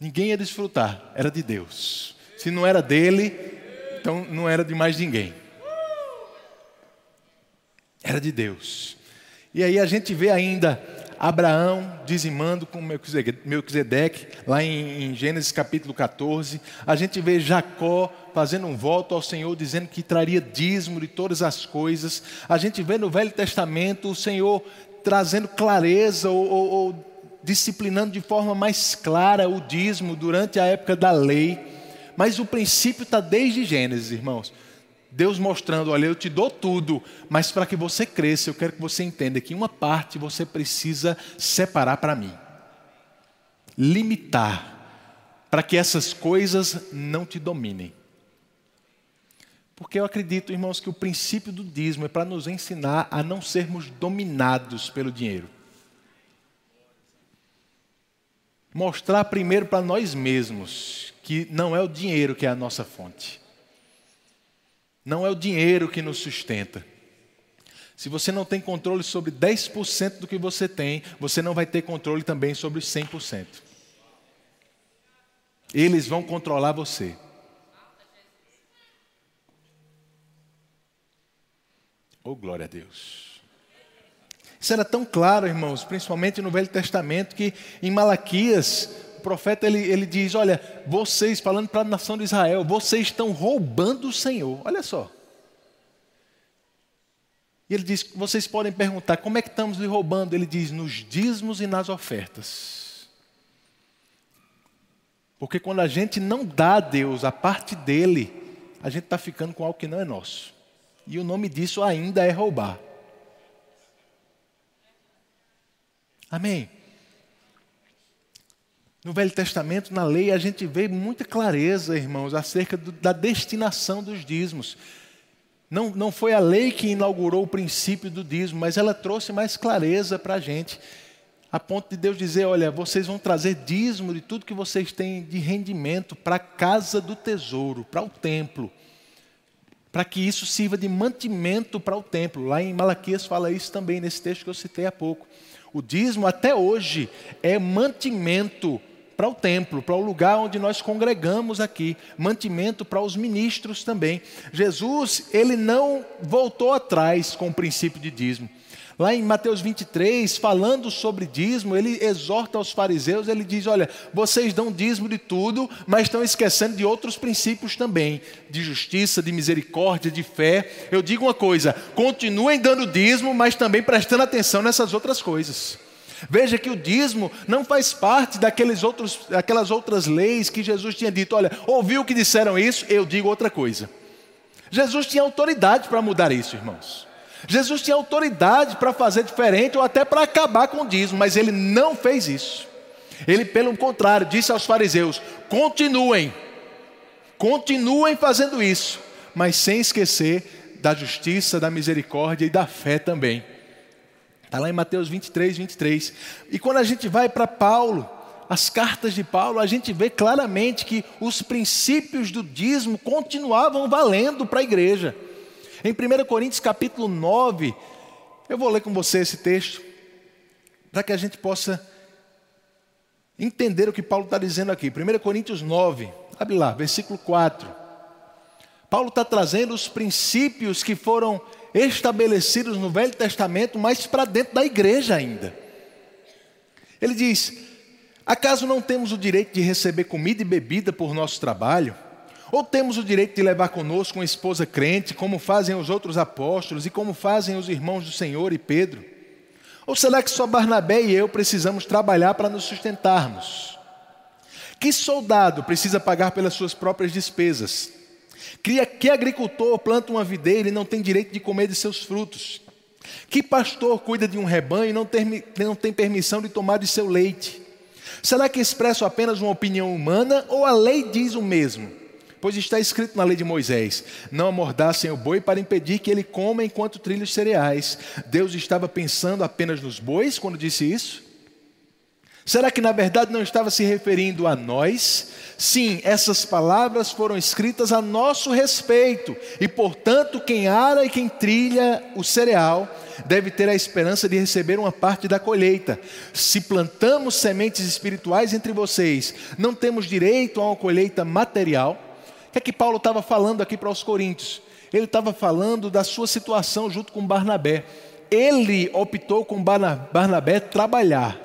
Ninguém ia desfrutar, era de Deus. Se não era dele, então não era de mais ninguém. Era de Deus. E aí a gente vê ainda Abraão dizimando com Melquisedeque, lá em, Gênesis capítulo 14. A gente vê Jacó fazendo um voto ao Senhor, dizendo que traria dízimo de todas as coisas. A gente vê no Velho Testamento o Senhor trazendo clareza ou, ou, ou disciplinando de forma mais clara o dízimo durante a época da lei. Mas o princípio está desde Gênesis, irmãos. Deus mostrando, olha, eu te dou tudo, mas para que você cresça, eu quero que você entenda que uma parte você precisa separar para mim. Limitar, para que essas coisas não te dominem. Porque eu acredito, irmãos, que o princípio do dízimo é para nos ensinar a não sermos dominados pelo dinheiro. Mostrar primeiro para nós mesmos que não é o dinheiro que é a nossa fonte. Não é o dinheiro que nos sustenta. Se você não tem controle sobre 10% do que você tem, você não vai ter controle também sobre os 100%. Eles vão controlar você. Oh, glória a Deus. Isso era tão claro, irmãos, principalmente no Velho Testamento, que em Malaquias, o profeta ele, ele diz: Olha, vocês, falando para a nação de Israel, vocês estão roubando o Senhor. Olha só. E ele diz: Vocês podem perguntar, como é que estamos lhe roubando? Ele diz: Nos dízimos e nas ofertas. Porque quando a gente não dá a Deus a parte dele, a gente está ficando com algo que não é nosso. E o nome disso ainda é roubar. Amém? No Velho Testamento, na lei, a gente vê muita clareza, irmãos, acerca do, da destinação dos dízimos. Não, não foi a lei que inaugurou o princípio do dízimo, mas ela trouxe mais clareza para a gente. A ponto de Deus dizer: olha, vocês vão trazer dízimo de tudo que vocês têm de rendimento para a casa do tesouro, para o templo para que isso sirva de mantimento para o templo. Lá em Malaquias fala isso também, nesse texto que eu citei há pouco. O dízimo, até hoje, é mantimento para o templo, para o lugar onde nós congregamos aqui, mantimento para os ministros também. Jesus, ele não voltou atrás com o princípio de dízimo. Lá em Mateus 23, falando sobre dízimo, ele exorta aos fariseus, ele diz: Olha, vocês dão dízimo de tudo, mas estão esquecendo de outros princípios também, de justiça, de misericórdia, de fé. Eu digo uma coisa: continuem dando dízimo, mas também prestando atenção nessas outras coisas. Veja que o dízimo não faz parte daqueles outros, daquelas outras leis que Jesus tinha dito: Olha, ouviu que disseram isso, eu digo outra coisa. Jesus tinha autoridade para mudar isso, irmãos. Jesus tinha autoridade para fazer diferente ou até para acabar com o dízimo, mas ele não fez isso. Ele, pelo contrário, disse aos fariseus: continuem, continuem fazendo isso, mas sem esquecer da justiça, da misericórdia e da fé também. Está lá em Mateus 23, 23. E quando a gente vai para Paulo, as cartas de Paulo, a gente vê claramente que os princípios do dízimo continuavam valendo para a igreja. Em 1 Coríntios capítulo 9, eu vou ler com você esse texto, para que a gente possa entender o que Paulo está dizendo aqui. 1 Coríntios 9, abre lá, versículo 4. Paulo está trazendo os princípios que foram estabelecidos no Velho Testamento, mas para dentro da igreja ainda. Ele diz: Acaso não temos o direito de receber comida e bebida por nosso trabalho? Ou temos o direito de levar conosco uma esposa crente, como fazem os outros apóstolos e como fazem os irmãos do Senhor e Pedro? Ou será que só Barnabé e eu precisamos trabalhar para nos sustentarmos? Que soldado precisa pagar pelas suas próprias despesas? Que agricultor planta uma videira e não tem direito de comer de seus frutos? Que pastor cuida de um rebanho e não não tem permissão de tomar de seu leite? Será que expresso apenas uma opinião humana ou a lei diz o mesmo? Pois está escrito na lei de Moisés: Não amordassem o boi para impedir que ele coma enquanto trilha os cereais. Deus estava pensando apenas nos bois quando disse isso? Será que na verdade não estava se referindo a nós? Sim, essas palavras foram escritas a nosso respeito, e portanto, quem ara e quem trilha o cereal deve ter a esperança de receber uma parte da colheita. Se plantamos sementes espirituais entre vocês, não temos direito a uma colheita material que é que Paulo estava falando aqui para os coríntios? Ele estava falando da sua situação junto com Barnabé. Ele optou com Barnabé trabalhar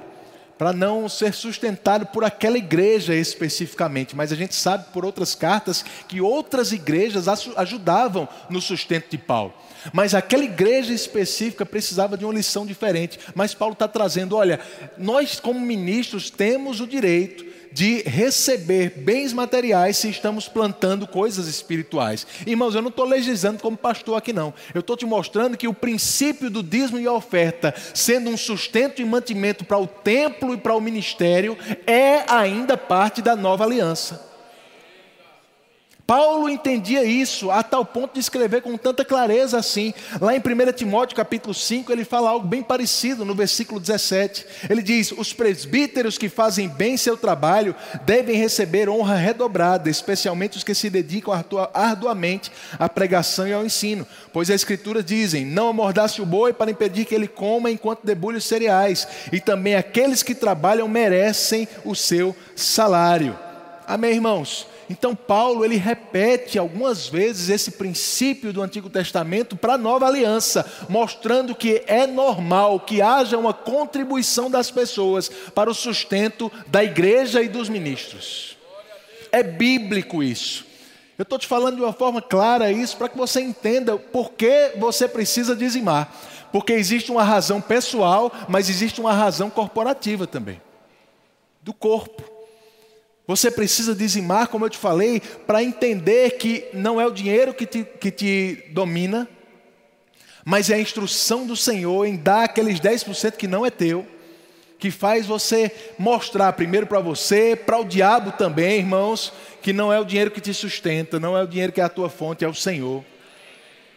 para não ser sustentado por aquela igreja especificamente, mas a gente sabe por outras cartas que outras igrejas ajudavam no sustento de Paulo. Mas aquela igreja específica precisava de uma lição diferente. Mas Paulo está trazendo: olha, nós como ministros temos o direito de receber bens materiais se estamos plantando coisas espirituais. Irmãos, eu não estou legislando como pastor aqui, não. Eu estou te mostrando que o princípio do dízimo e oferta, sendo um sustento e mantimento para o templo e para o ministério, é ainda parte da nova aliança. Paulo entendia isso a tal ponto de escrever com tanta clareza assim. Lá em 1 Timóteo capítulo 5, ele fala algo bem parecido no versículo 17. Ele diz: Os presbíteros que fazem bem seu trabalho devem receber honra redobrada, especialmente os que se dedicam arduamente à pregação e ao ensino. Pois as escrituras dizem: Não amordace o boi para impedir que ele coma enquanto debulhe os cereais, e também aqueles que trabalham merecem o seu salário. Amém, irmãos? Então Paulo ele repete algumas vezes esse princípio do Antigo Testamento para a Nova Aliança, mostrando que é normal que haja uma contribuição das pessoas para o sustento da igreja e dos ministros. É bíblico isso. Eu estou te falando de uma forma clara isso para que você entenda por que você precisa dizimar. Porque existe uma razão pessoal, mas existe uma razão corporativa também do corpo. Você precisa dizimar, como eu te falei, para entender que não é o dinheiro que te, que te domina, mas é a instrução do Senhor em dar aqueles 10% que não é teu, que faz você mostrar primeiro para você, para o diabo também, irmãos, que não é o dinheiro que te sustenta, não é o dinheiro que é a tua fonte, é o Senhor.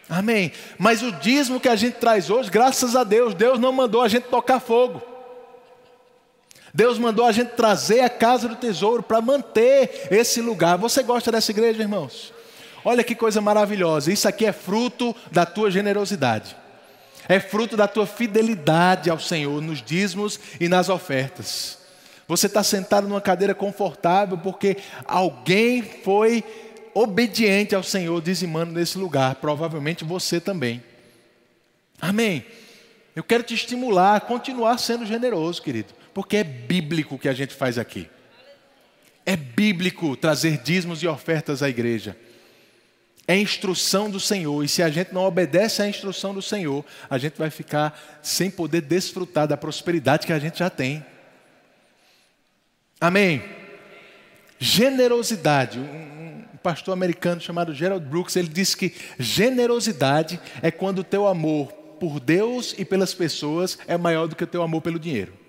Amém. Mas o dízimo que a gente traz hoje, graças a Deus, Deus não mandou a gente tocar fogo. Deus mandou a gente trazer a casa do tesouro para manter esse lugar. Você gosta dessa igreja, irmãos? Olha que coisa maravilhosa. Isso aqui é fruto da tua generosidade. É fruto da tua fidelidade ao Senhor nos dízimos e nas ofertas. Você está sentado numa cadeira confortável porque alguém foi obediente ao Senhor dizimando nesse lugar. Provavelmente você também. Amém. Eu quero te estimular a continuar sendo generoso, querido porque é bíblico o que a gente faz aqui. É bíblico trazer dízimos e ofertas à igreja. É instrução do Senhor, e se a gente não obedece à instrução do Senhor, a gente vai ficar sem poder desfrutar da prosperidade que a gente já tem. Amém? Generosidade. Um pastor americano chamado Gerald Brooks, ele disse que generosidade é quando o teu amor por Deus e pelas pessoas é maior do que o teu amor pelo dinheiro.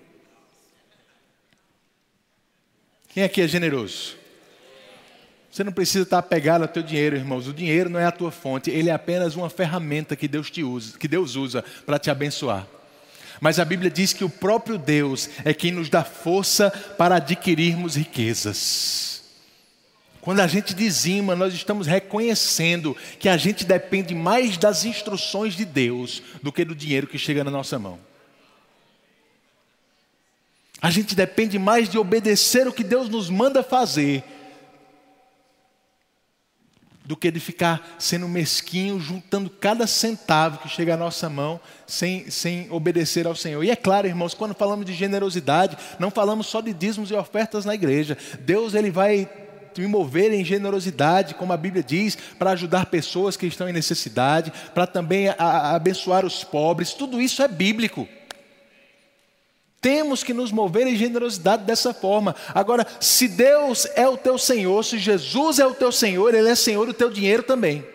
Quem aqui é generoso? Você não precisa estar apegado ao teu dinheiro, irmãos. O dinheiro não é a tua fonte, ele é apenas uma ferramenta que Deus te usa, que Deus usa para te abençoar. Mas a Bíblia diz que o próprio Deus é quem nos dá força para adquirirmos riquezas. Quando a gente dizima, nós estamos reconhecendo que a gente depende mais das instruções de Deus do que do dinheiro que chega na nossa mão. A gente depende mais de obedecer o que Deus nos manda fazer do que de ficar sendo mesquinho, juntando cada centavo que chega à nossa mão sem, sem obedecer ao Senhor. E é claro, irmãos, quando falamos de generosidade, não falamos só de dízimos e ofertas na igreja. Deus ele vai me mover em generosidade, como a Bíblia diz, para ajudar pessoas que estão em necessidade, para também a, a abençoar os pobres. Tudo isso é bíblico. Temos que nos mover em generosidade dessa forma. Agora, se Deus é o teu Senhor, se Jesus é o teu Senhor, Ele é Senhor do teu dinheiro também.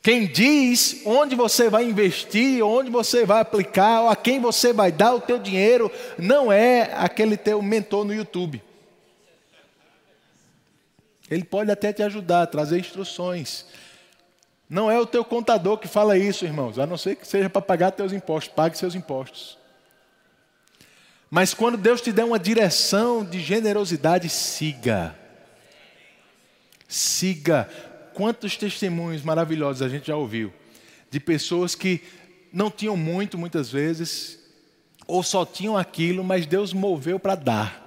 Quem diz onde você vai investir, onde você vai aplicar, a quem você vai dar o teu dinheiro, não é aquele teu mentor no YouTube. Ele pode até te ajudar, trazer instruções. Não é o teu contador que fala isso, irmãos, a não ser que seja para pagar teus impostos, pague seus impostos. Mas quando Deus te der uma direção de generosidade, siga. Siga. Quantos testemunhos maravilhosos a gente já ouviu de pessoas que não tinham muito, muitas vezes, ou só tinham aquilo, mas Deus moveu para dar.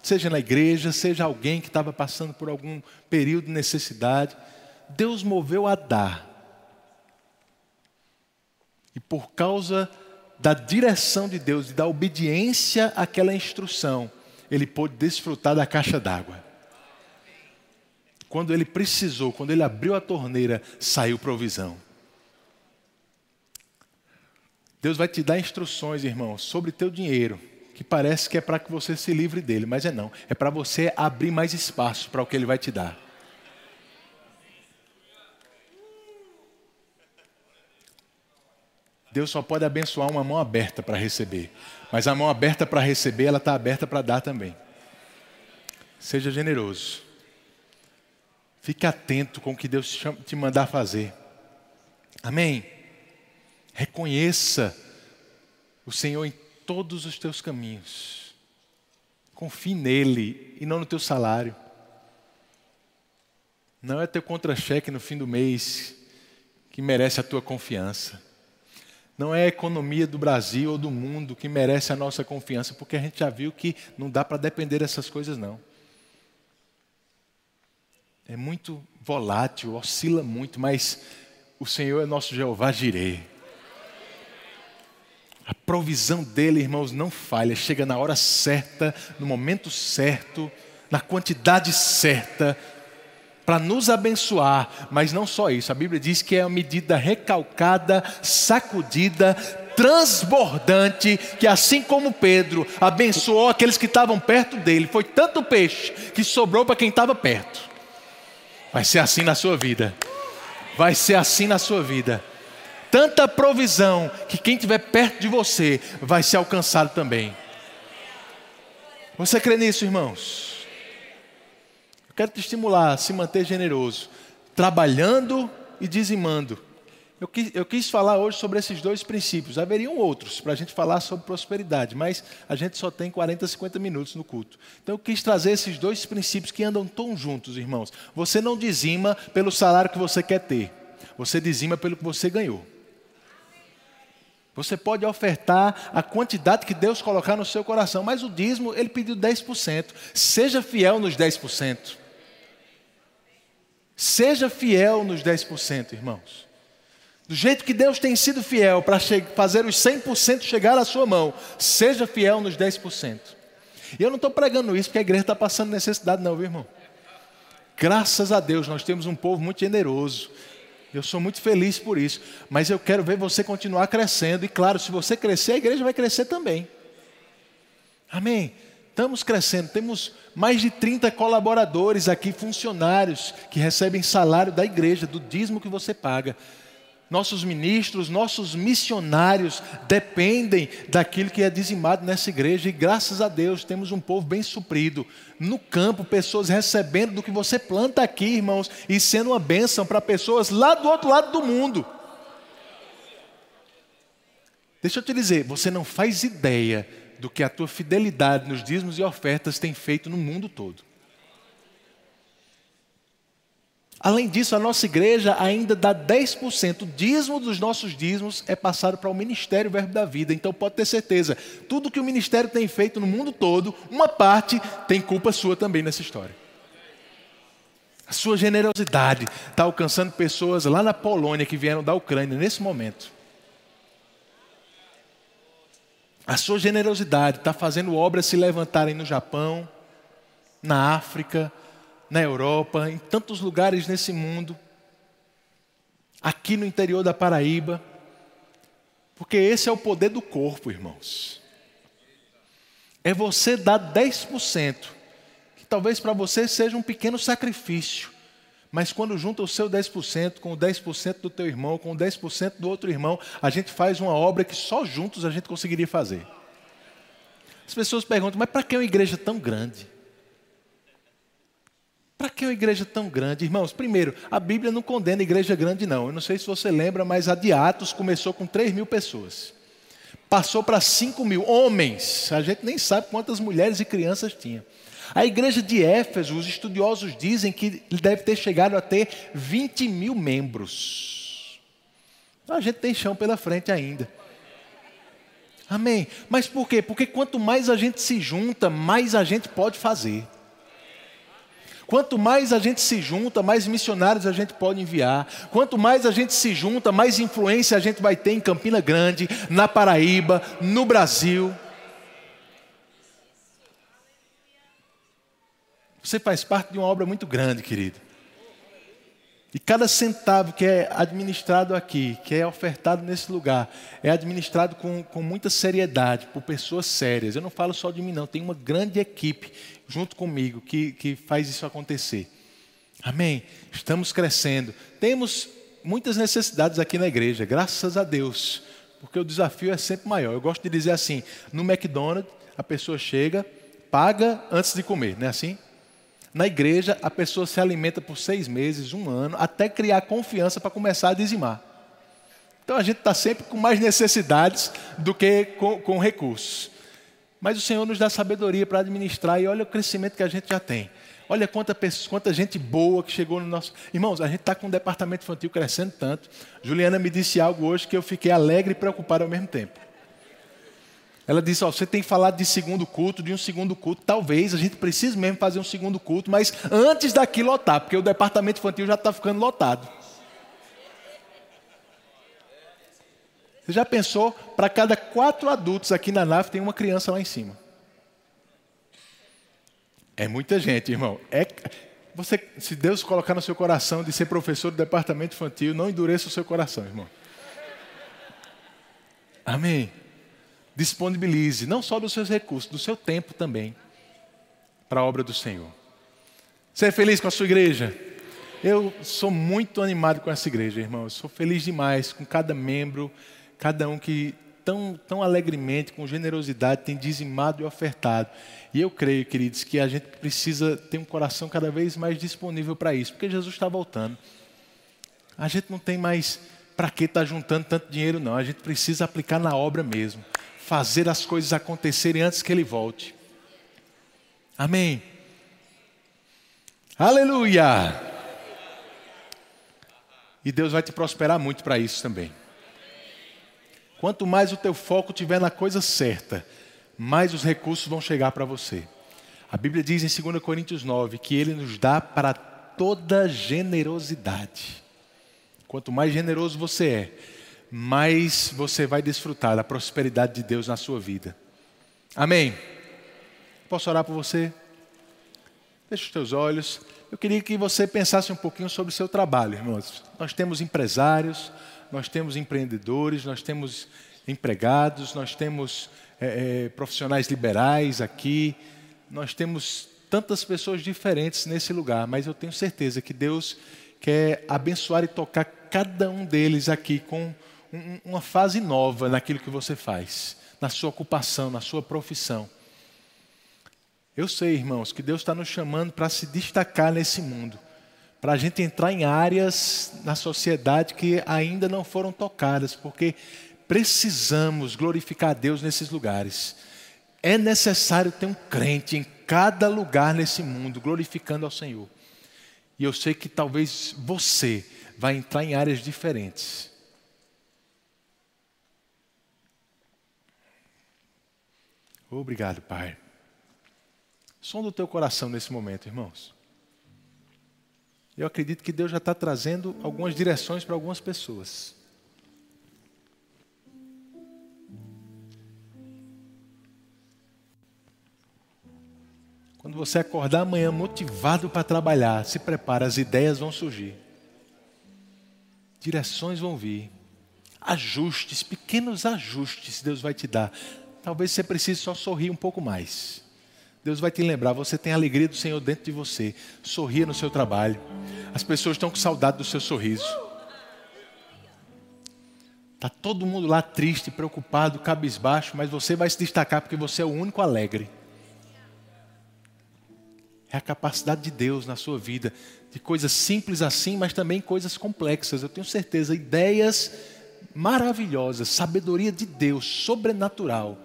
Seja na igreja, seja alguém que estava passando por algum período de necessidade, Deus moveu a dar. E por causa da direção de Deus e da obediência àquela instrução, ele pôde desfrutar da caixa d'água. Quando ele precisou, quando ele abriu a torneira, saiu provisão. Deus vai te dar instruções, irmão, sobre teu dinheiro, que parece que é para que você se livre dele, mas é não. É para você abrir mais espaço para o que ele vai te dar. Deus só pode abençoar uma mão aberta para receber. Mas a mão aberta para receber, ela está aberta para dar também. Seja generoso. Fique atento com o que Deus te mandar fazer. Amém? Reconheça o Senhor em todos os teus caminhos. Confie nele e não no teu salário. Não é teu contra-cheque no fim do mês que merece a tua confiança. Não é a economia do Brasil ou do mundo que merece a nossa confiança, porque a gente já viu que não dá para depender dessas coisas, não. É muito volátil, oscila muito, mas o Senhor é nosso Jeová Jireh. A provisão dele, irmãos, não falha, chega na hora certa, no momento certo, na quantidade certa, para nos abençoar, mas não só isso, a Bíblia diz que é uma medida recalcada, sacudida, transbordante, que assim como Pedro abençoou aqueles que estavam perto dele, foi tanto peixe que sobrou para quem estava perto. Vai ser assim na sua vida, vai ser assim na sua vida. Tanta provisão que quem estiver perto de você vai ser alcançado também. Você crê nisso, irmãos? Quero te estimular a se manter generoso, trabalhando e dizimando. Eu quis, eu quis, falar hoje sobre esses dois princípios. Haveriam outros para a gente falar sobre prosperidade, mas a gente só tem 40, 50 minutos no culto. Então eu quis trazer esses dois princípios que andam tão juntos, irmãos. Você não dizima pelo salário que você quer ter, você dizima pelo que você ganhou. Você pode ofertar a quantidade que Deus colocar no seu coração, mas o dízimo, ele pediu 10%. Seja fiel nos 10%. Seja fiel nos 10%, irmãos. Do jeito que Deus tem sido fiel para fazer os 100% chegar à sua mão, seja fiel nos 10%. E eu não estou pregando isso porque a igreja está passando necessidade, não, viu, irmão? Graças a Deus, nós temos um povo muito generoso. Eu sou muito feliz por isso. Mas eu quero ver você continuar crescendo. E claro, se você crescer, a igreja vai crescer também. Amém? Estamos crescendo, temos mais de 30 colaboradores aqui, funcionários, que recebem salário da igreja, do dízimo que você paga. Nossos ministros, nossos missionários dependem daquilo que é dizimado nessa igreja, e graças a Deus temos um povo bem suprido. No campo, pessoas recebendo do que você planta aqui, irmãos, e sendo uma bênção para pessoas lá do outro lado do mundo. Deixa eu te dizer, você não faz ideia do que a tua fidelidade nos dízimos e ofertas tem feito no mundo todo. Além disso, a nossa igreja ainda dá 10%. O dízimo dos nossos dízimos é passado para o Ministério Verbo da Vida. Então pode ter certeza, tudo que o ministério tem feito no mundo todo, uma parte tem culpa sua também nessa história. A sua generosidade está alcançando pessoas lá na Polônia que vieram da Ucrânia nesse momento. A sua generosidade está fazendo obras se levantarem no Japão, na África, na Europa, em tantos lugares nesse mundo, aqui no interior da Paraíba, porque esse é o poder do corpo, irmãos. É você dar 10%, que talvez para você seja um pequeno sacrifício, mas quando junta o seu 10% com o 10% do teu irmão, com o 10% do outro irmão, a gente faz uma obra que só juntos a gente conseguiria fazer. As pessoas perguntam, mas para que uma igreja tão grande? Para que uma igreja tão grande? Irmãos, primeiro, a Bíblia não condena igreja grande, não. Eu não sei se você lembra, mas a de Atos começou com 3 mil pessoas. Passou para 5 mil homens. A gente nem sabe quantas mulheres e crianças tinha. A igreja de Éfeso, os estudiosos dizem que deve ter chegado a ter 20 mil membros. A gente tem chão pela frente ainda. Amém. Mas por quê? Porque quanto mais a gente se junta, mais a gente pode fazer. Quanto mais a gente se junta, mais missionários a gente pode enviar. Quanto mais a gente se junta, mais influência a gente vai ter em Campina Grande, na Paraíba, no Brasil. Você faz parte de uma obra muito grande, querido. E cada centavo que é administrado aqui, que é ofertado nesse lugar, é administrado com, com muita seriedade, por pessoas sérias. Eu não falo só de mim, não. Tem uma grande equipe junto comigo que, que faz isso acontecer. Amém? Estamos crescendo. Temos muitas necessidades aqui na igreja, graças a Deus, porque o desafio é sempre maior. Eu gosto de dizer assim: no McDonald's, a pessoa chega, paga antes de comer, não é assim? Na igreja, a pessoa se alimenta por seis meses, um ano, até criar confiança para começar a dizimar. Então a gente está sempre com mais necessidades do que com, com recursos. Mas o Senhor nos dá sabedoria para administrar e olha o crescimento que a gente já tem. Olha quanta, pessoa, quanta gente boa que chegou no nosso. Irmãos, a gente está com o departamento infantil crescendo tanto. Juliana me disse algo hoje que eu fiquei alegre e preocupado ao mesmo tempo. Ela disse: Ó, você tem falado de segundo culto, de um segundo culto. Talvez a gente precise mesmo fazer um segundo culto, mas antes daqui lotar, porque o departamento infantil já está ficando lotado. Você já pensou? Para cada quatro adultos aqui na nave tem uma criança lá em cima. É muita gente, irmão. É, você, se Deus colocar no seu coração de ser professor do departamento infantil, não endureça o seu coração, irmão. Amém. Disponibilize, não só dos seus recursos, do seu tempo também, para a obra do Senhor. Você é feliz com a sua igreja? Eu sou muito animado com essa igreja, irmão. Eu sou feliz demais com cada membro cada um que tão, tão alegremente, com generosidade, tem dizimado e ofertado. E eu creio, queridos, que a gente precisa ter um coração cada vez mais disponível para isso, porque Jesus está voltando. A gente não tem mais para que estar tá juntando tanto dinheiro, não. A gente precisa aplicar na obra mesmo. Fazer as coisas acontecerem antes que ele volte. Amém. Aleluia! E Deus vai te prosperar muito para isso também. Quanto mais o teu foco estiver na coisa certa, mais os recursos vão chegar para você. A Bíblia diz em 2 Coríntios 9 que Ele nos dá para toda generosidade. Quanto mais generoso você é, mais você vai desfrutar da prosperidade de Deus na sua vida. Amém? Posso orar por você? Feche os teus olhos. Eu queria que você pensasse um pouquinho sobre o seu trabalho, irmãos. Nós temos empresários, nós temos empreendedores, nós temos empregados, nós temos é, é, profissionais liberais aqui, nós temos tantas pessoas diferentes nesse lugar, mas eu tenho certeza que Deus quer abençoar e tocar cada um deles aqui com uma fase nova naquilo que você faz, na sua ocupação, na sua profissão. Eu sei, irmãos, que Deus está nos chamando para se destacar nesse mundo para a gente entrar em áreas na sociedade que ainda não foram tocadas, porque precisamos glorificar a Deus nesses lugares. É necessário ter um crente em cada lugar nesse mundo, glorificando ao Senhor. E eu sei que talvez você vai entrar em áreas diferentes. Obrigado, Pai. Som do teu coração nesse momento, irmãos. Eu acredito que Deus já está trazendo algumas direções para algumas pessoas. Quando você acordar amanhã motivado para trabalhar, se prepara, as ideias vão surgir. Direções vão vir. Ajustes, pequenos ajustes Deus vai te dar. Talvez você precise só sorrir um pouco mais. Deus vai te lembrar, você tem a alegria do Senhor dentro de você. Sorria no seu trabalho. As pessoas estão com saudade do seu sorriso. Está todo mundo lá triste, preocupado, cabisbaixo, mas você vai se destacar porque você é o único alegre. É a capacidade de Deus na sua vida, de coisas simples assim, mas também coisas complexas. Eu tenho certeza, ideias maravilhosas, sabedoria de Deus, sobrenatural,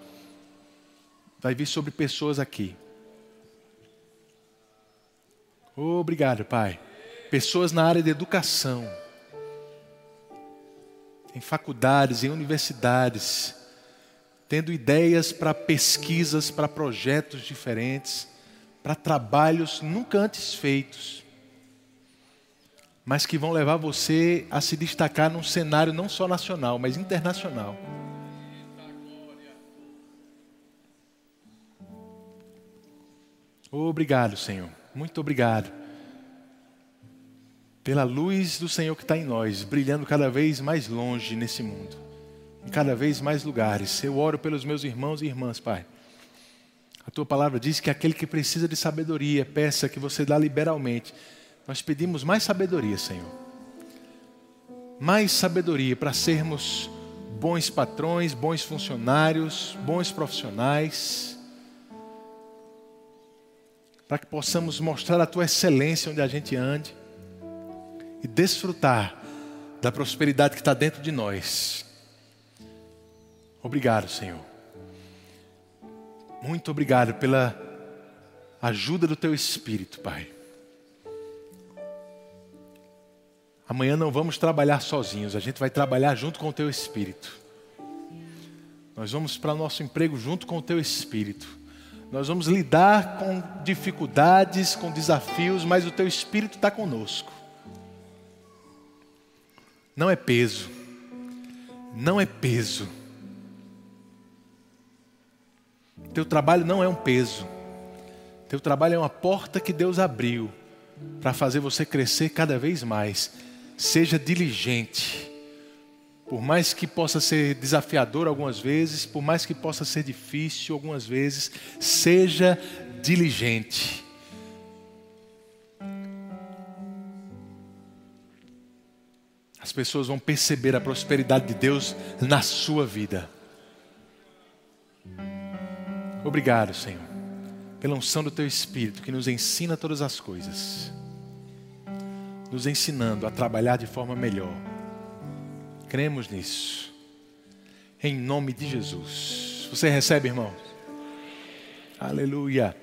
vai vir sobre pessoas aqui. Obrigado, Pai. Pessoas na área de educação, em faculdades, em universidades, tendo ideias para pesquisas, para projetos diferentes, para trabalhos nunca antes feitos, mas que vão levar você a se destacar num cenário não só nacional, mas internacional. Obrigado, Senhor. Muito obrigado pela luz do Senhor que está em nós, brilhando cada vez mais longe nesse mundo, em cada vez mais lugares. Eu oro pelos meus irmãos e irmãs, Pai. A tua palavra diz que aquele que precisa de sabedoria, peça que você dá liberalmente. Nós pedimos mais sabedoria, Senhor. Mais sabedoria para sermos bons patrões, bons funcionários, bons profissionais para que possamos mostrar a tua excelência onde a gente ande e desfrutar da prosperidade que está dentro de nós. Obrigado, Senhor. Muito obrigado pela ajuda do teu Espírito, Pai. Amanhã não vamos trabalhar sozinhos, a gente vai trabalhar junto com o teu Espírito. Nós vamos para o nosso emprego junto com o teu Espírito. Nós vamos lidar com dificuldades, com desafios, mas o teu Espírito está conosco. Não é peso, não é peso. Teu trabalho não é um peso. Teu trabalho é uma porta que Deus abriu para fazer você crescer cada vez mais. Seja diligente por mais que possa ser desafiador algumas vezes, por mais que possa ser difícil algumas vezes, seja diligente. As pessoas vão perceber a prosperidade de Deus na sua vida. Obrigado, Senhor, pela unção do Teu Espírito que nos ensina todas as coisas, nos ensinando a trabalhar de forma melhor Cremos nisso. Em nome de Jesus. Você recebe, irmãos? Aleluia.